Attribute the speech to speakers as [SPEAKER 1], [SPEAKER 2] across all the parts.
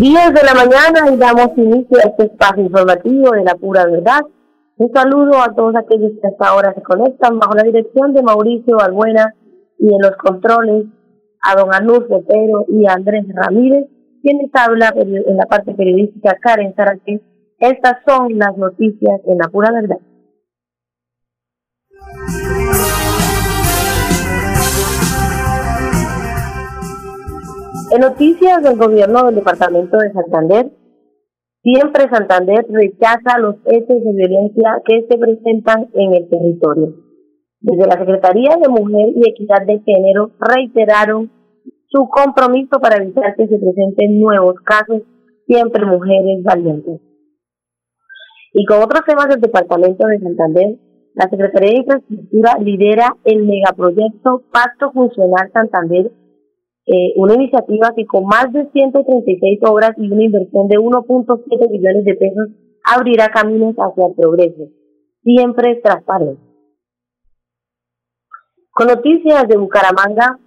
[SPEAKER 1] 10 de la mañana y damos inicio a este espacio informativo de la pura verdad. Un saludo a todos aquellos que hasta ahora se conectan bajo la dirección de Mauricio Balbuena y en los controles a don Anur Otero y a Andrés Ramírez, quienes habla en la parte periodística Karen Saraquín. Estas son las noticias en la pura verdad. En noticias del gobierno del departamento de Santander, siempre Santander rechaza los hechos de violencia que se presentan en el territorio. Desde la Secretaría de Mujer y Equidad de Género reiteraron su compromiso para evitar que se presenten nuevos casos, siempre mujeres valientes. Y con otros temas del Departamento de Santander, la Secretaría de Infraestructura lidera el megaproyecto Pacto Funcional Santander eh, una iniciativa que con más de 136 obras y una inversión de 1.7 billones de pesos abrirá caminos hacia el progreso, siempre transparente. Con noticias de Bucaramanga,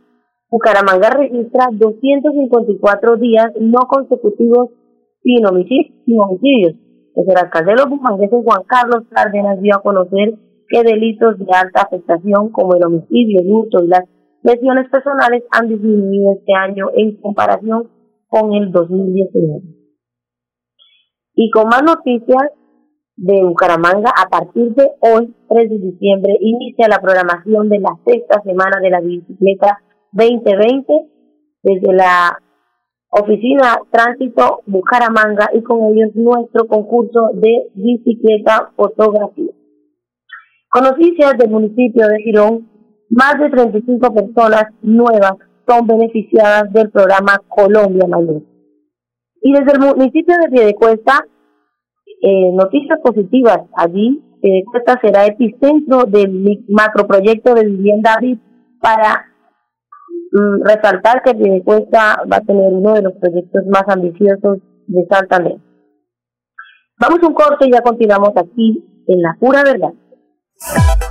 [SPEAKER 1] Bucaramanga registra 254 días no consecutivos sin homicidios. El alcalde de los bumangueses Juan Carlos Cárdenas dio a conocer que delitos de alta afectación como el homicidio, el hurto y las lesiones personales han disminuido este año en comparación con el 2019. Y con más noticias de Bucaramanga, a partir de hoy, 3 de diciembre, inicia la programación de la sexta semana de la bicicleta 2020 desde la oficina Tránsito Bucaramanga y con ellos nuestro concurso de bicicleta fotografía. Con noticias del municipio de Girón, más de 35 personas nuevas son beneficiadas del programa Colombia Mayor. Y desde el municipio de Piedecuesta, eh, noticias positivas. Allí, Piedecuesta será epicentro del macroproyecto de vivienda para mm, resaltar que Piedecuesta va a tener uno de los proyectos más ambiciosos de Santander. Vamos a un corte y ya continuamos aquí en La Pura Verdad.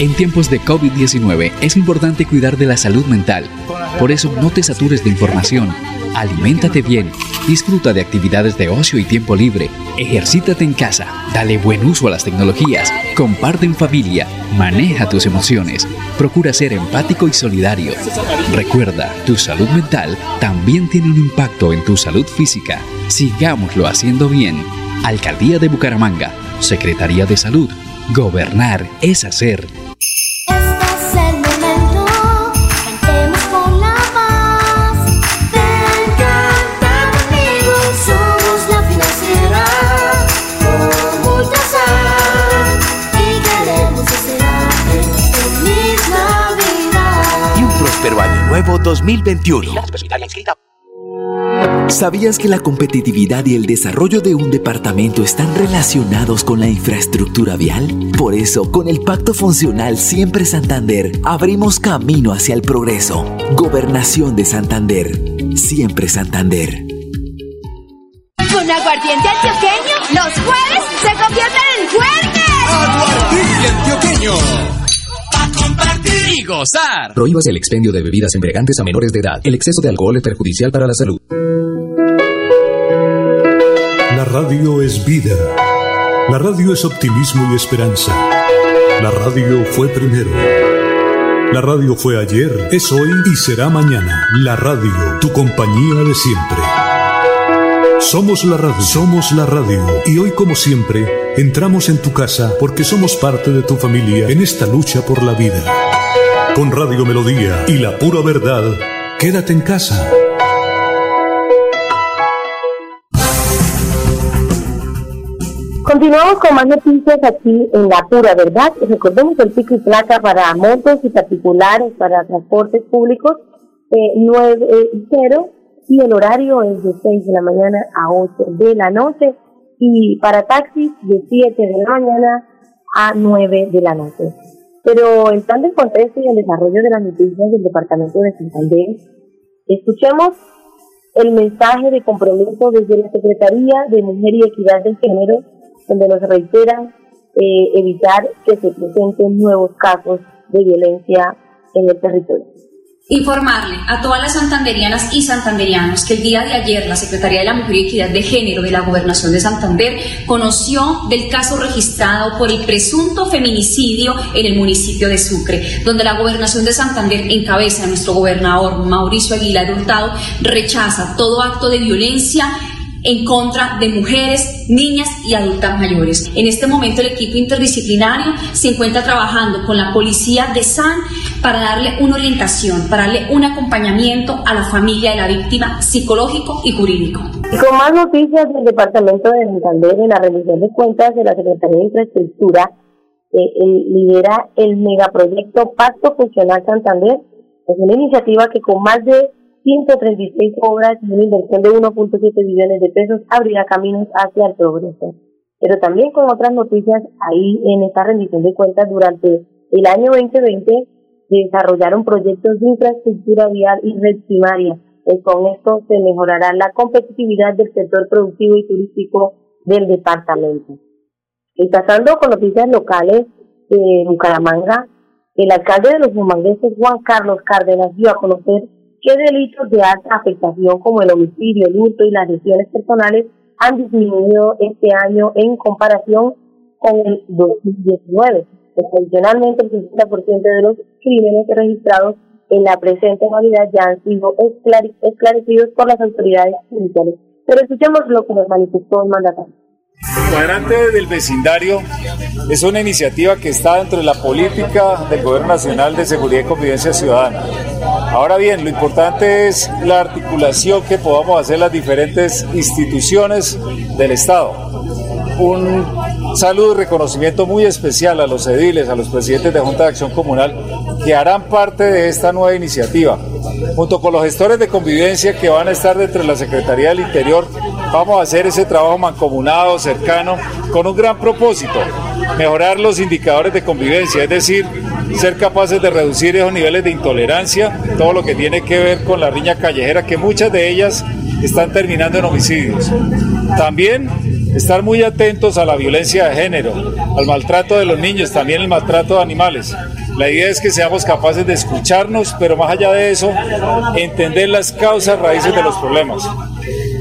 [SPEAKER 2] En tiempos de COVID-19 es importante cuidar de la salud mental. Por eso no te satures de información. Aliméntate bien, disfruta de actividades de ocio y tiempo libre, ejercítate en casa, dale buen uso a las tecnologías, comparte en familia, maneja tus emociones, procura ser empático y solidario. Recuerda, tu salud mental también tiene un impacto en tu salud física. Sigámoslo haciendo bien. Alcaldía de Bucaramanga, Secretaría de Salud. Gobernar es hacer.
[SPEAKER 3] 2021. ¿Sabías que la competitividad y el desarrollo de un departamento están relacionados con la infraestructura vial? Por eso, con el Pacto Funcional Siempre Santander, abrimos camino hacia el progreso. Gobernación de Santander. Siempre Santander.
[SPEAKER 4] Con aguardiente antioqueño, los jueves se convierten en jueves.
[SPEAKER 5] Aguardiente antioqueño.
[SPEAKER 6] Y gozar.
[SPEAKER 7] Prohíbas el expendio de bebidas embriagantes a menores de edad. El exceso de alcohol es perjudicial para la salud.
[SPEAKER 8] La radio es vida. La radio es optimismo y esperanza. La radio fue primero. La radio fue ayer, es hoy y será mañana. La radio, tu compañía de siempre. Somos la radio, somos la radio. Y hoy como siempre, entramos en tu casa porque somos parte de tu familia en esta lucha por la vida. Con Radio Melodía y la pura verdad, quédate en casa.
[SPEAKER 1] Continuamos con más noticias aquí en La Pura Verdad. Recordemos el pico y placa para motos y particulares, para transportes públicos, eh, 9, eh, 0, y el horario es de 6 de la mañana a 8 de la noche y para taxis de 7 de la mañana a 9 de la noche. Pero en plan de contexto y el desarrollo de las noticias del Departamento de Santander, escuchemos el mensaje de compromiso desde la Secretaría de Mujer y Equidad del Género, donde nos reiteran eh, evitar que se presenten nuevos casos de violencia en el territorio.
[SPEAKER 9] Informarle a todas las santanderianas y santanderianos que el día de ayer la Secretaría de la Mujer y Equidad de Género de la Gobernación de Santander conoció del caso registrado por el presunto feminicidio en el municipio de Sucre, donde la Gobernación de Santander, en cabeza de nuestro gobernador Mauricio Aguilar Hurtado, rechaza todo acto de violencia en contra de mujeres, niñas y adultas mayores. En este momento el equipo interdisciplinario se encuentra trabajando con la policía de SAN para darle una orientación, para darle un acompañamiento a la familia de la víctima psicológico y jurídico.
[SPEAKER 1] Con más noticias del Departamento de Santander en la rendición de cuentas de la Secretaría de Infraestructura, eh, el- lidera el megaproyecto Pacto Funcional Santander. Es una iniciativa que con más de 136 obras y una inversión de 1.7 billones de pesos abrirá caminos hacia el progreso. Pero también con otras noticias ahí en esta rendición de cuentas durante el año 2020 se desarrollaron proyectos de infraestructura vial y red primaria. Y con esto se mejorará la competitividad del sector productivo y turístico del departamento. Y pasando con noticias locales de Bucaramanga, el alcalde de los humangueses, Juan Carlos Cárdenas, dio a conocer que delitos de alta afectación como el homicidio, el hurto y las lesiones personales han disminuido este año en comparación con el 2019. Pues, Adicionalmente, el 50% de los crímenes registrados en la presente Navidad ya han sido esclare- esclarecidos por las autoridades judiciales. Pero escuchemos lo que nos manifestó el mandatario.
[SPEAKER 10] Cuadrante del vecindario es una iniciativa que está dentro de la política del Gobierno Nacional de Seguridad y Convivencia Ciudadana. Ahora bien, lo importante es la articulación que podamos hacer las diferentes instituciones del Estado. Un saludo y reconocimiento muy especial a los ediles, a los presidentes de Junta de Acción Comunal que harán parte de esta nueva iniciativa. Junto con los gestores de convivencia que van a estar dentro de la Secretaría del Interior, vamos a hacer ese trabajo mancomunado, cercano, con un gran propósito, mejorar los indicadores de convivencia, es decir, ser capaces de reducir esos niveles de intolerancia, todo lo que tiene que ver con la riña callejera, que muchas de ellas están terminando en homicidios. También estar muy atentos a la violencia de género, al maltrato de los niños, también el maltrato de animales. La idea es que seamos capaces de escucharnos, pero más allá de eso, entender las causas raíces de los problemas.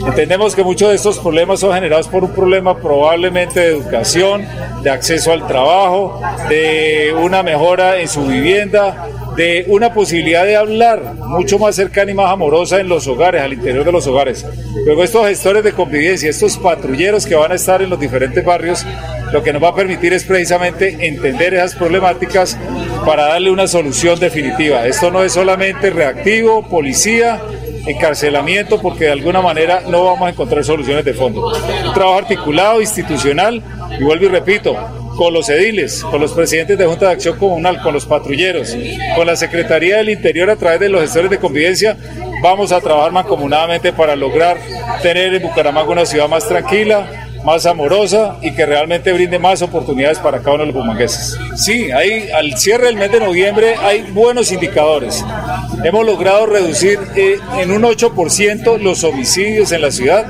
[SPEAKER 10] Entendemos que muchos de estos problemas son generados por un problema probablemente de educación, de acceso al trabajo, de una mejora en su vivienda, de una posibilidad de hablar mucho más cercana y más amorosa en los hogares, al interior de los hogares. Luego estos gestores de convivencia, estos patrulleros que van a estar en los diferentes barrios, lo que nos va a permitir es precisamente entender esas problemáticas para darle una solución definitiva. Esto no es solamente reactivo, policía, encarcelamiento, porque de alguna manera no vamos a encontrar soluciones de fondo. Un trabajo articulado, institucional, y vuelvo y repito, con los ediles, con los presidentes de Junta de Acción Comunal, con los patrulleros, con la Secretaría del Interior a través de los gestores de convivencia, vamos a trabajar mancomunadamente para lograr tener en Bucaramanga una ciudad más tranquila, más amorosa y que realmente brinde más oportunidades para cada uno de los bumangueses. Sí, hay, al cierre del mes de noviembre hay buenos indicadores. Hemos logrado reducir eh, en un 8% los homicidios en la ciudad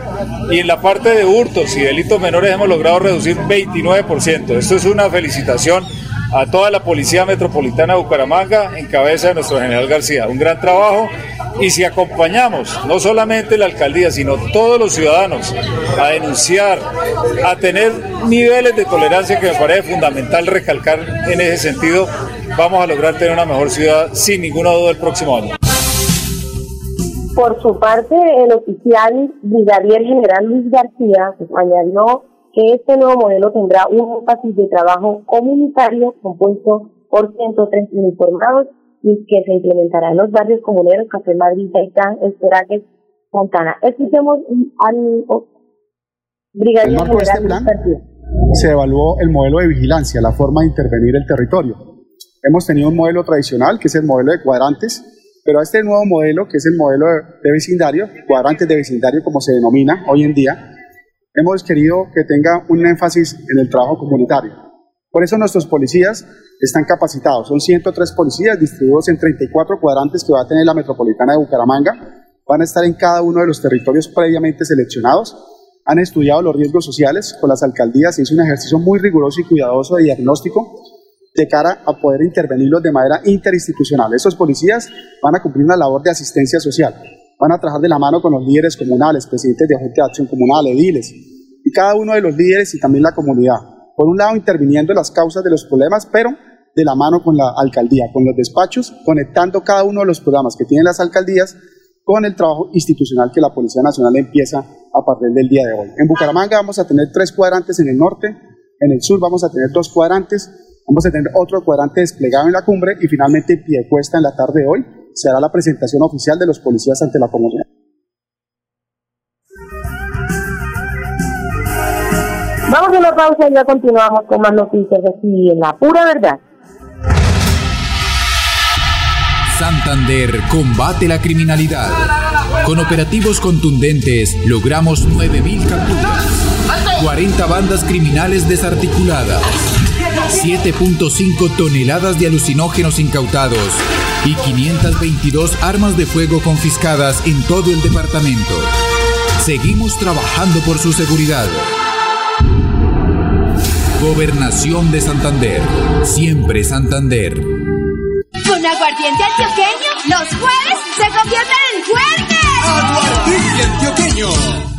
[SPEAKER 10] y en la parte de hurtos y delitos menores hemos logrado reducir 29%. Esto es una felicitación a toda la Policía Metropolitana de Bucaramanga en cabeza de nuestro general García. Un gran trabajo y si acompañamos no solamente la alcaldía, sino todos los ciudadanos a denunciar, a tener niveles de tolerancia que me parece fundamental recalcar en ese sentido, vamos a lograr tener una mejor ciudad sin ninguna duda el próximo año.
[SPEAKER 1] Por su parte, el oficial brigadier general Luis García añadió que este nuevo modelo tendrá un énfasis de trabajo comunitario compuesto por 103 uniformados y que se implementará en los barrios comuneros Café Madrid, Taitán, Esperaques, Fontana. Escuchemos al brigadier general
[SPEAKER 11] este se evaluó el modelo de vigilancia, la forma de intervenir el territorio. Hemos tenido un modelo tradicional, que es el modelo de cuadrantes, pero este nuevo modelo, que es el modelo de vecindario, cuadrantes de vecindario como se denomina hoy en día, hemos querido que tenga un énfasis en el trabajo comunitario. Por eso nuestros policías están capacitados. Son 103 policías distribuidos en 34 cuadrantes que va a tener la Metropolitana de Bucaramanga. Van a estar en cada uno de los territorios previamente seleccionados. Han estudiado los riesgos sociales con las alcaldías y es un ejercicio muy riguroso y cuidadoso de diagnóstico de cara a poder intervenirlos de manera interinstitucional. Estos policías van a cumplir una labor de asistencia social. Van a trabajar de la mano con los líderes comunales, presidentes de Junta de Acción Comunal, ediles, y cada uno de los líderes y también la comunidad. Por un lado, interviniendo en las causas de los problemas, pero de la mano con la alcaldía, con los despachos, conectando cada uno de los programas que tienen las alcaldías con el trabajo institucional que la Policía Nacional empieza a partir del día de hoy. En Bucaramanga vamos a tener tres cuadrantes en el norte, en el sur vamos a tener dos cuadrantes, vamos a tener otro cuadrante desplegado en la cumbre y finalmente en pie cuesta en la tarde de hoy se hará la presentación oficial de los policías ante la comunidad.
[SPEAKER 1] Vamos a una pausa y ya continuamos con más noticias aquí en la pura verdad.
[SPEAKER 12] Santander combate la criminalidad. Con operativos contundentes logramos 9.000 capturas, 40 bandas criminales desarticuladas, 7.5 toneladas de alucinógenos incautados y 522 armas de fuego confiscadas en todo el departamento. Seguimos trabajando por su seguridad. Gobernación de Santander. Siempre Santander.
[SPEAKER 4] Con aguardiente antioqueño, los jueves se convierten en fuertes.
[SPEAKER 5] Aguardiente antioqueño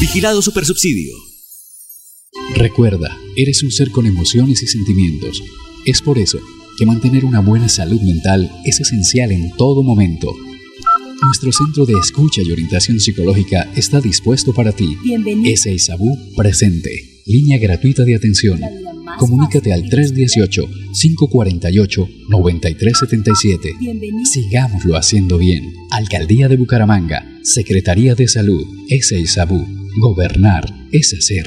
[SPEAKER 13] Vigilado Supersubsidio.
[SPEAKER 2] Recuerda, eres un ser con emociones y sentimientos. Es por eso que mantener una buena salud mental es esencial en todo momento. Nuestro centro de escucha y orientación psicológica está dispuesto para ti.
[SPEAKER 9] Bienvenido.
[SPEAKER 2] Sabú presente. Línea gratuita de atención. Comunícate al 318-548-9377. Sigámoslo haciendo bien. Alcaldía de Bucaramanga. Secretaría de Salud. Sabú. Gobernar es hacer.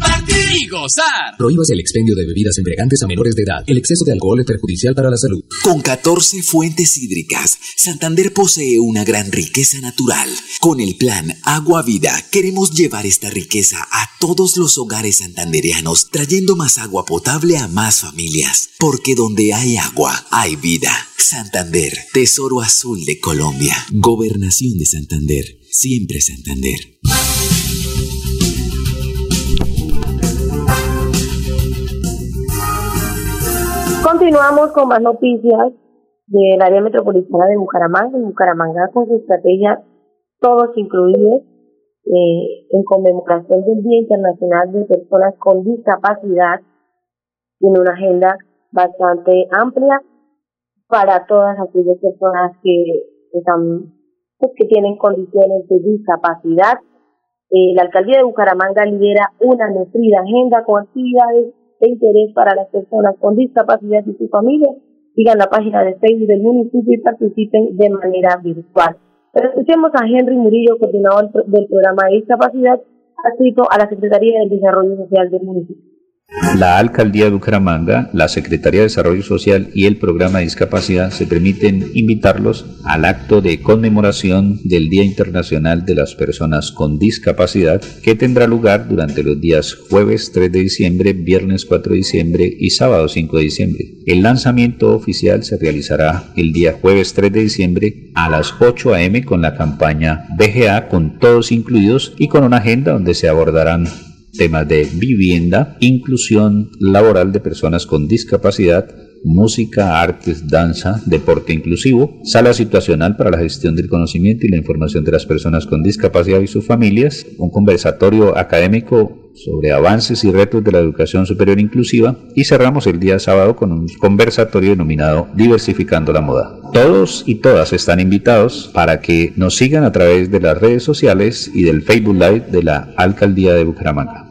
[SPEAKER 5] compartir y gozar.
[SPEAKER 7] Prohíbas el expendio de bebidas embriagantes a menores de edad. El exceso de alcohol es perjudicial para la salud.
[SPEAKER 3] Con 14 fuentes hídricas, Santander posee una gran riqueza natural. Con el plan Agua Vida, queremos llevar esta riqueza a todos los hogares santanderianos, trayendo más agua potable a más familias. Porque donde hay agua, hay vida. Santander, Tesoro Azul de Colombia. Gobernación de Santander. Siempre Santander.
[SPEAKER 1] Continuamos con más noticias del área metropolitana de Bucaramanga. En Bucaramanga, con su estrategia Todos Incluidos, eh, en conmemoración del Día Internacional de Personas con Discapacidad, tiene una agenda bastante amplia para todas aquellas personas que están pues, que tienen condiciones de discapacidad. Eh, la alcaldía de Bucaramanga lidera una nutrida agenda con actividades de interés para las personas con discapacidad y su familia, sigan la página de Facebook del municipio y participen de manera virtual. Pero escuchemos a Henry Murillo, coordinador del programa de discapacidad, adscrito a la Secretaría del Desarrollo Social del municipio.
[SPEAKER 14] La Alcaldía de Bucaramanga, la Secretaría de Desarrollo Social y el Programa de Discapacidad se permiten invitarlos al acto de conmemoración del Día Internacional de las Personas con Discapacidad que tendrá lugar durante los días jueves 3 de diciembre, viernes 4 de diciembre y sábado 5 de diciembre. El lanzamiento oficial se realizará el día jueves 3 de diciembre a las 8 a.m. con la campaña BGA con todos incluidos y con una agenda donde se abordarán temas de vivienda, inclusión laboral de personas con discapacidad, música, artes, danza, deporte inclusivo, sala situacional para la gestión del conocimiento y la información de las personas con discapacidad y sus familias, un conversatorio académico sobre avances y retos de la educación superior inclusiva y cerramos el día sábado con un conversatorio denominado Diversificando la Moda. Todos y todas están invitados para que nos sigan a través de las redes sociales y del Facebook Live de la Alcaldía de Bucaramanga.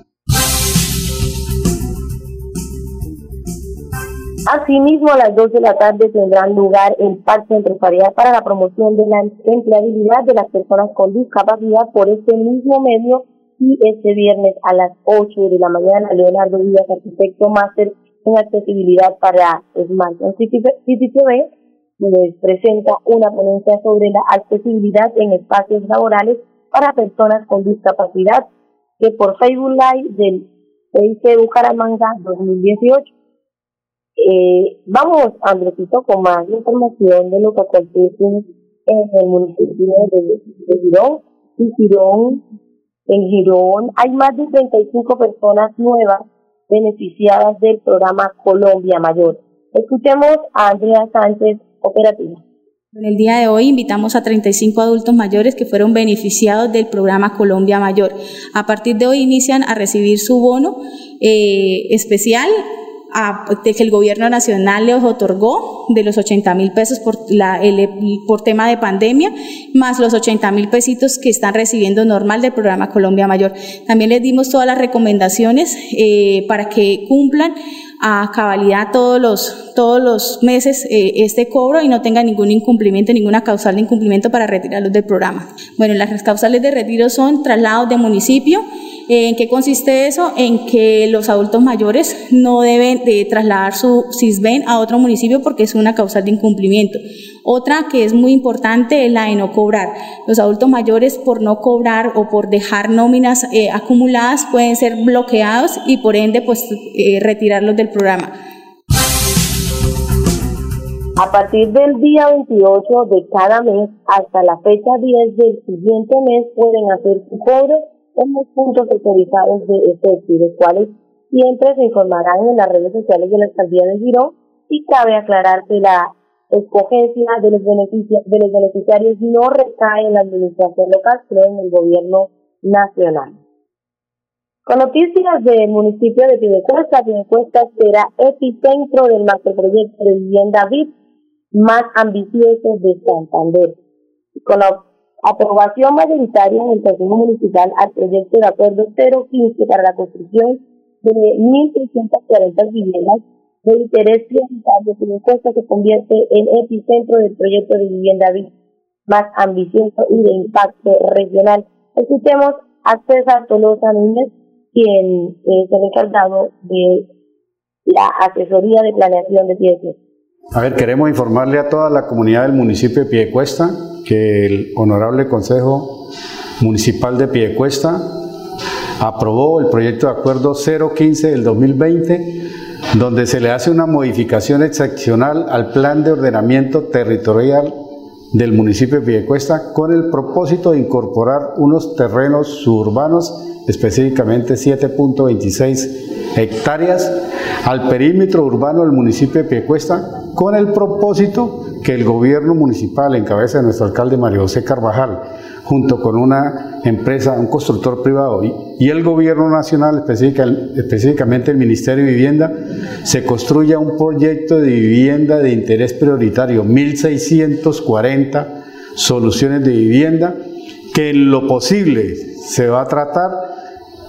[SPEAKER 1] Asimismo, a las 2 de la tarde tendrán lugar el Pacto Empresarial para la promoción de la empleabilidad de las personas con discapacidad por este mismo medio y este viernes a las 8 de la mañana. Leonardo Díaz, arquitecto máster en accesibilidad para Smart City, TV, les presenta una ponencia sobre la accesibilidad en espacios laborales para personas con discapacidad que por Facebook Live del CIC Bucaramanga 2018 eh, vamos, Andresito, con más información de lo que acontece en el municipio de, Girón. En Girón, en Girón hay más de 35 personas nuevas beneficiadas del programa Colombia Mayor. Escuchemos a Andrea Sánchez, operativa.
[SPEAKER 15] En el día de hoy invitamos a 35 adultos mayores que fueron beneficiados del programa Colombia Mayor. A partir de hoy inician a recibir su bono eh, especial de que el gobierno nacional les otorgó de los 80 mil pesos por, la, el, por tema de pandemia, más los 80 mil pesitos que están recibiendo normal del programa Colombia Mayor. También les dimos todas las recomendaciones eh, para que cumplan a cabalidad todos los, todos los meses eh, este cobro y no tengan ningún incumplimiento, ninguna causal de incumplimiento para retirarlos del programa. Bueno, las causales de retiro son traslados de municipio, ¿En qué consiste eso? En que los adultos mayores no deben de trasladar su CISBEN a otro municipio porque es una causal de incumplimiento. Otra que es muy importante es la de no cobrar. Los adultos mayores por no cobrar o por dejar nóminas eh, acumuladas pueden ser bloqueados y por ende pues eh, retirarlos del programa.
[SPEAKER 1] A partir del día 28 de cada mes hasta la fecha 10 del siguiente mes pueden hacer su cobro en los puntos autorizados de efecto los cuales siempre se informarán en las redes sociales de la alcaldía de Girón y cabe aclarar que la escogencia de los, de los beneficiarios no recae en la administración local, sino en el gobierno nacional. Con noticias del municipio de Piedecuesta, Piedecuesta será epicentro del macroproyecto de vivienda VIP más ambicioso de Santander. Con la aprobación mayoritaria en el Consejo Municipal al proyecto de acuerdo 015 para la construcción de 1.640 viviendas de interés prioritario, Piedecuesta se convierte en epicentro del proyecto de vivienda más ambicioso y de impacto regional. Escuchemos a César Tolosa Núñez, quien es el encargado de la asesoría de planeación de Piedecuesta.
[SPEAKER 16] A ver, queremos informarle a toda la comunidad del municipio de Piedecuesta que el Honorable Consejo Municipal de Piedecuesta aprobó el proyecto de acuerdo 015 del 2020, donde se le hace una modificación excepcional al plan de ordenamiento territorial del municipio de Piedecuesta con el propósito de incorporar unos terrenos suburbanos específicamente 7.26 hectáreas, al perímetro urbano del municipio de Piecuesta, con el propósito que el gobierno municipal, en cabeza de nuestro alcalde Mario José Carvajal, junto con una empresa, un constructor privado y, el gobierno nacional, específicamente el Ministerio de Vivienda, se construya un proyecto de vivienda de interés prioritario, 1.640 soluciones de vivienda, que en lo posible se va a tratar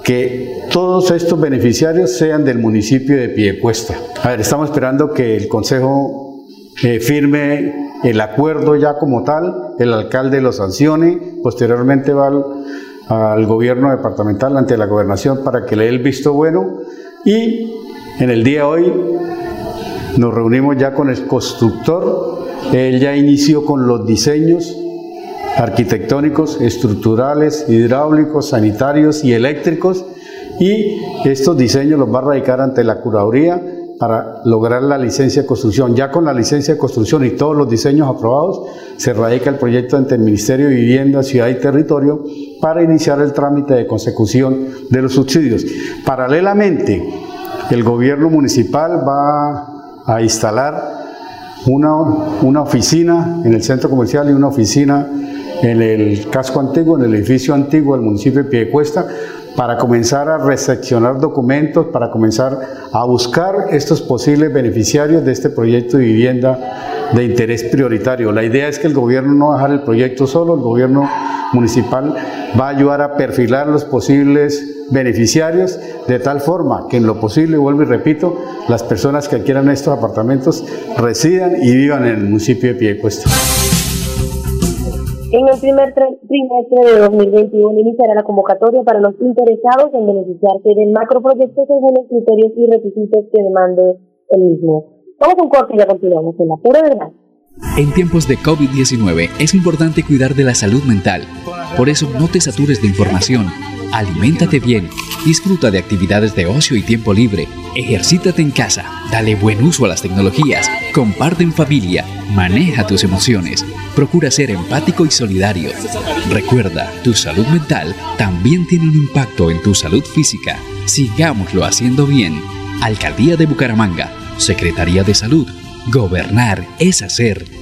[SPEAKER 16] que todos estos beneficiarios sean del municipio de Piedecuesta. A ver, estamos esperando que el Consejo eh, firme el acuerdo ya como tal, el alcalde lo sancione, posteriormente va al, gobierno departamental ante la gobernación para que le dé el visto bueno y en el día de hoy nos reunimos ya con el constructor, él ya inició con los diseños arquitectónicos, estructurales, hidráulicos, sanitarios y eléctricos y estos diseños los va a radicar ante la curaduría para lograr la licencia de construcción. Ya con la licencia de construcción y todos los diseños aprobados, se radica el proyecto ante el Ministerio de Vivienda, Ciudad y Territorio para iniciar el trámite de consecución de los subsidios. Paralelamente, el gobierno municipal va a instalar una, una oficina en el centro comercial y una oficina en el casco antiguo, en el edificio antiguo del municipio de Piedecuesta, para comenzar a recepcionar documentos, para comenzar a buscar estos posibles beneficiarios de este proyecto de vivienda de interés prioritario. La idea es que el gobierno no va a dejar el proyecto solo, el gobierno municipal va a ayudar a perfilar los posibles beneficiarios de tal forma que en lo posible, vuelvo y repito, las personas que quieran estos apartamentos residan y vivan en el municipio de Piedecuesta.
[SPEAKER 1] En el primer trimestre de 2021 iniciará la convocatoria para los interesados en beneficiarse del macroproyecto según los criterios y requisitos que demande el mismo. Vamos a un corte y ya continuamos en la pura verdad.
[SPEAKER 2] En tiempos de COVID-19 es importante cuidar de la salud mental. Por eso no te satures de información. Aliméntate bien, disfruta de actividades de ocio y tiempo libre, ejercítate en casa, dale buen uso a las tecnologías, comparte en familia, maneja tus emociones, procura ser empático y solidario. Recuerda, tu salud mental también tiene un impacto en tu salud física. Sigámoslo haciendo bien. Alcaldía de Bucaramanga, Secretaría de Salud. Gobernar es hacer.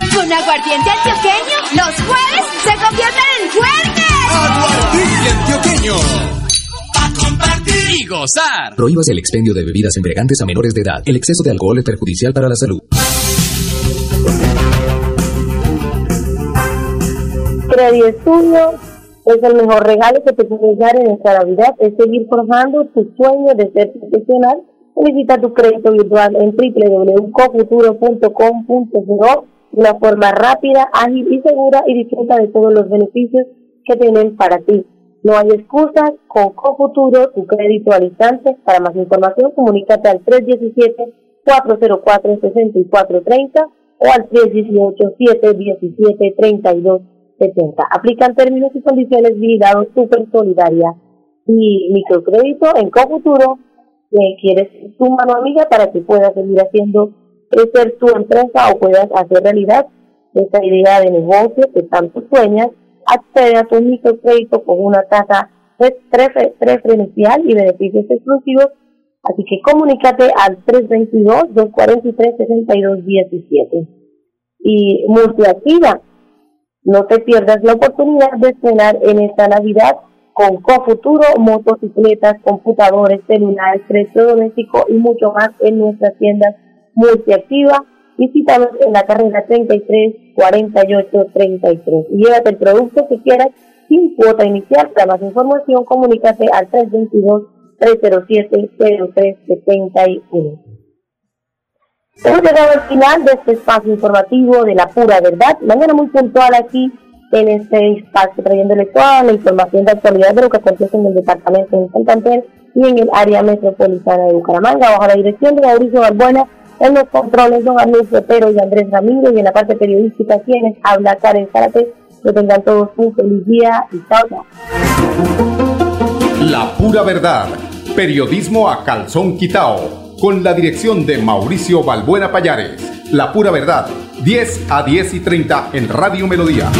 [SPEAKER 4] Con aguardiente antioqueño, los jueves se convierten en jueves.
[SPEAKER 5] Aguardiente antioqueño. A compartir y gozar.
[SPEAKER 7] Prohíbas el expendio de bebidas embriagantes a menores de edad. El exceso de alcohol es perjudicial para la salud.
[SPEAKER 1] Credit Estudio es el mejor regalo que te puedes dar en esta Navidad. Es seguir forjando tu sueño de ser profesional Solicita tu crédito virtual en www.cofuturo.com.co una forma rápida, ágil y segura y disfruta de todos los beneficios que tienen para ti. No hay excusas, con Cofuturo, tu crédito al instante. Para más información, comunícate al 317-404-6430 o al 318-717-3270. Aplican términos y condiciones vigilados Super Solidaria y microcrédito en Cofuturo. que quieres tu mano amiga para que puedas seguir haciendo crecer tu empresa o puedas hacer realidad esa idea de negocio que tanto sueñas, accede a tu microcrédito con una tasa preferencial y beneficios exclusivos. Así que comunícate al 322-243-6217. Y multiactiva, no te pierdas la oportunidad de estrenar en esta Navidad con Cofuturo, motocicletas, computadores, celulares, electrodomésticos y mucho más en nuestras tiendas multiactiva. Visítanos en la carrera 33 48 33 y llévate el producto que quieras sin cuota inicial. Para más información, comunícate al 322 307 0371. Hemos llegado al final de este espacio informativo de la pura verdad. Mañana muy puntual aquí en este espacio, trayéndole toda la información de actualidad de lo que acontece en el departamento de Santander y en el área metropolitana de Bucaramanga, bajo la dirección de Mauricio Balbuena en los controles, don Arnulfo Sotero y Andrés Ramírez, y en la parte periodística, quienes habla Karen Zárate. Que tengan todos un feliz día y chao,
[SPEAKER 17] La pura verdad. Periodismo a calzón quitao. Con la dirección de Mauricio Balbuena Payares. La pura verdad. 10 a 10 y 30 en Radio Melodía.